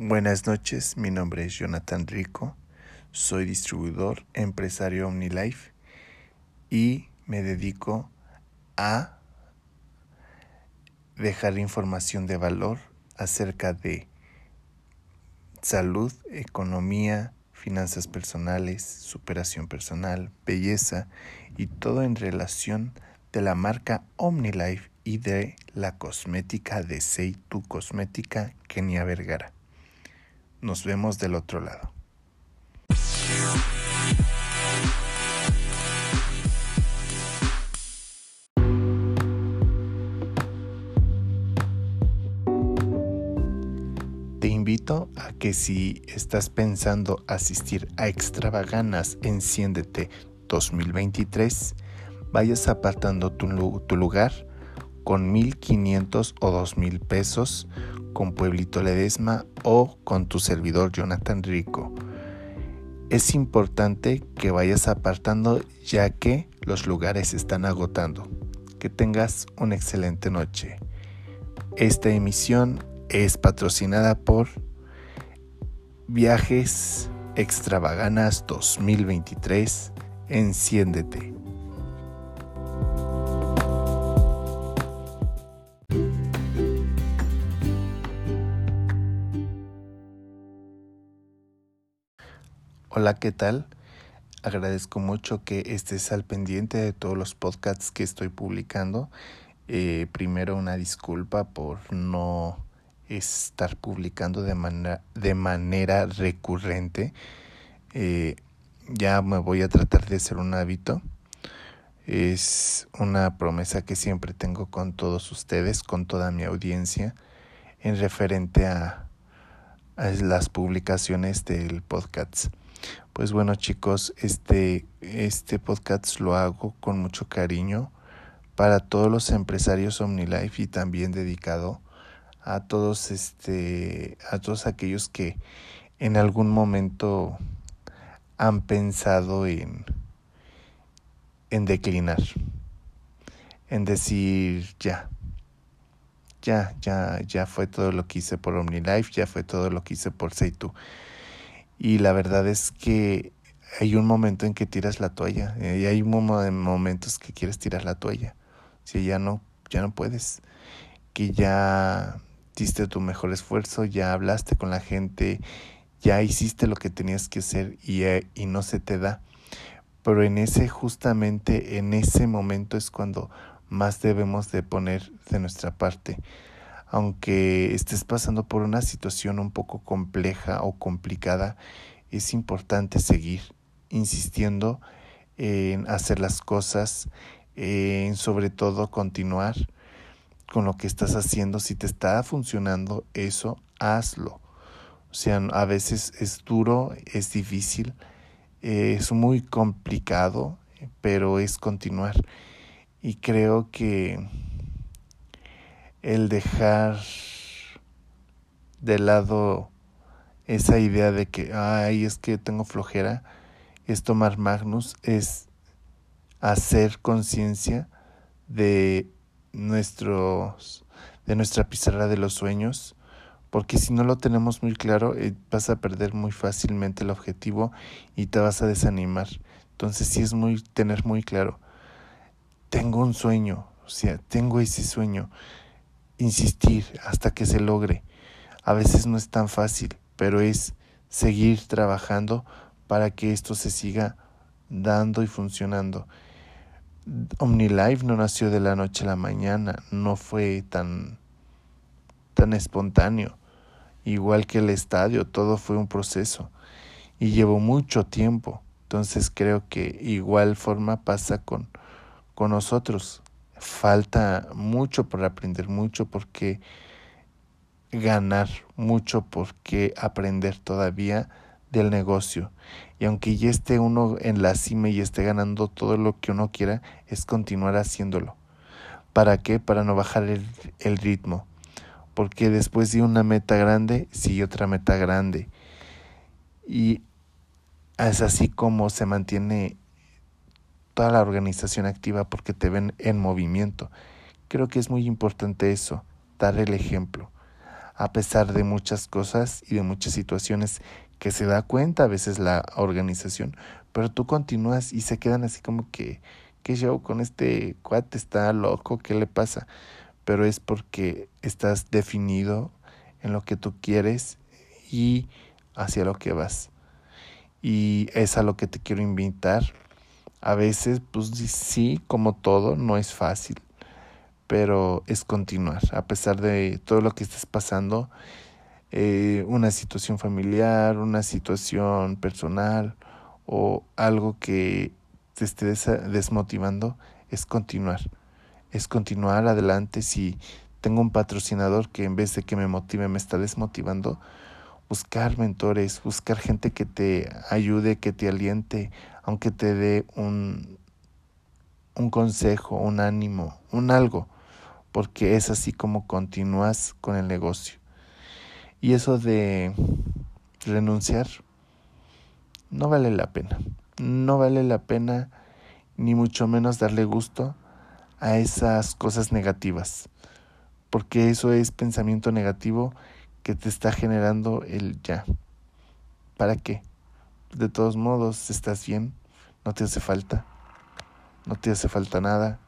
Buenas noches, mi nombre es Jonathan Rico, soy distribuidor empresario OmniLife y me dedico a dejar información de valor acerca de salud, economía, finanzas personales, superación personal, belleza y todo en relación de la marca OmniLife y de la cosmética de Seitu Cosmética Kenia Vergara. Nos vemos del otro lado. Te invito a que si estás pensando asistir a Extravaganas Enciéndete 2023, vayas apartando tu, lugar con 1.500 o 2.000 pesos con Pueblito Ledesma o con tu servidor Jonathan Rico. Es importante que vayas apartando ya que los lugares están agotando. Que tengas una excelente noche. Esta emisión es patrocinada por Viajes Extravaganas 2023. Enciéndete. Hola, ¿qué tal? Agradezco mucho que estés al pendiente de todos los podcasts que estoy publicando. Eh, primero una disculpa por no estar publicando de, manera, de manera recurrente. Eh, ya me voy a tratar de hacer un hábito. Es una promesa que siempre tengo con todos ustedes, con toda mi audiencia, en referente a, a las publicaciones del podcast. Pues bueno chicos, este, este podcast lo hago con mucho cariño para todos los empresarios OmniLife y también dedicado a todos este a todos aquellos que en algún momento han pensado en en declinar en decir ya ya ya ya fue todo lo que hice por OmniLife ya fue todo lo que hice por Seitu y la verdad es que hay un momento en que tiras la toalla y hay momentos que quieres tirar la toalla. Si ya no ya no puedes que ya diste tu mejor esfuerzo ya hablaste con la gente ya hiciste lo que tenías que hacer y, eh, y no se te da. Pero en ese justamente en ese momento es cuando más debemos de poner de nuestra parte aunque estés pasando por una situación un poco compleja o complicada, es importante seguir insistiendo en hacer las cosas, en sobre todo continuar con lo que estás haciendo. Si te está funcionando eso, hazlo. O sea, a veces es duro, es difícil, es muy complicado, pero es continuar. Y creo que el dejar de lado esa idea de que, ay, es que tengo flojera, es tomar Magnus, es hacer conciencia de nuestros, de nuestra pizarra de los sueños, porque si no lo tenemos muy claro, eh, vas a perder muy fácilmente el objetivo y te vas a desanimar. Entonces sí es muy tener muy claro, tengo un sueño, o sea, tengo ese sueño insistir hasta que se logre. A veces no es tan fácil, pero es seguir trabajando para que esto se siga dando y funcionando. OmniLife no nació de la noche a la mañana, no fue tan, tan espontáneo. Igual que el estadio, todo fue un proceso y llevó mucho tiempo. Entonces creo que igual forma pasa con, con nosotros falta mucho por aprender, mucho porque ganar, mucho porque aprender todavía del negocio. Y aunque ya esté uno en la cima y esté ganando todo lo que uno quiera, es continuar haciéndolo. ¿Para qué? Para no bajar el, el ritmo. Porque después de una meta grande, sigue otra meta grande. Y es así como se mantiene toda la organización activa porque te ven en movimiento. Creo que es muy importante eso, dar el ejemplo. a pesar de muchas cosas y de muchas situaciones que se da cuenta a veces la organización, pero tú continúas y se quedan así como que, ¿qué show con este cuate? ¿Está loco? ¿Qué le pasa? Pero es porque estás definido en lo que tú quieres y hacia lo que vas. Y es a lo que te quiero invitar. A veces, pues sí, como todo, no es fácil, pero es continuar, a pesar de todo lo que estés pasando, eh, una situación familiar, una situación personal o algo que te esté desmotivando, es continuar, es continuar adelante. Si tengo un patrocinador que en vez de que me motive me está desmotivando, buscar mentores, buscar gente que te ayude, que te aliente, aunque te dé un, un consejo, un ánimo, un algo porque es así como continúas con el negocio. Y eso de renunciar no vale la pena. No vale la pena ni mucho menos darle gusto a esas cosas negativas, porque eso es pensamiento negativo que te está generando el ya. ¿Para qué? De todos modos, estás bien, no te hace falta, no te hace falta nada,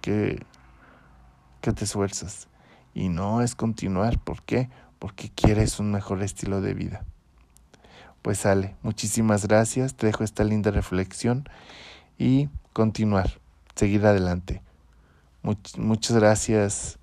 que que te esfuerzas. Y no es continuar. ¿Por qué? Porque quieres un mejor estilo de vida. Pues sale. Muchísimas gracias. Te dejo esta linda reflexión y continuar. Seguir adelante. muchas gracias.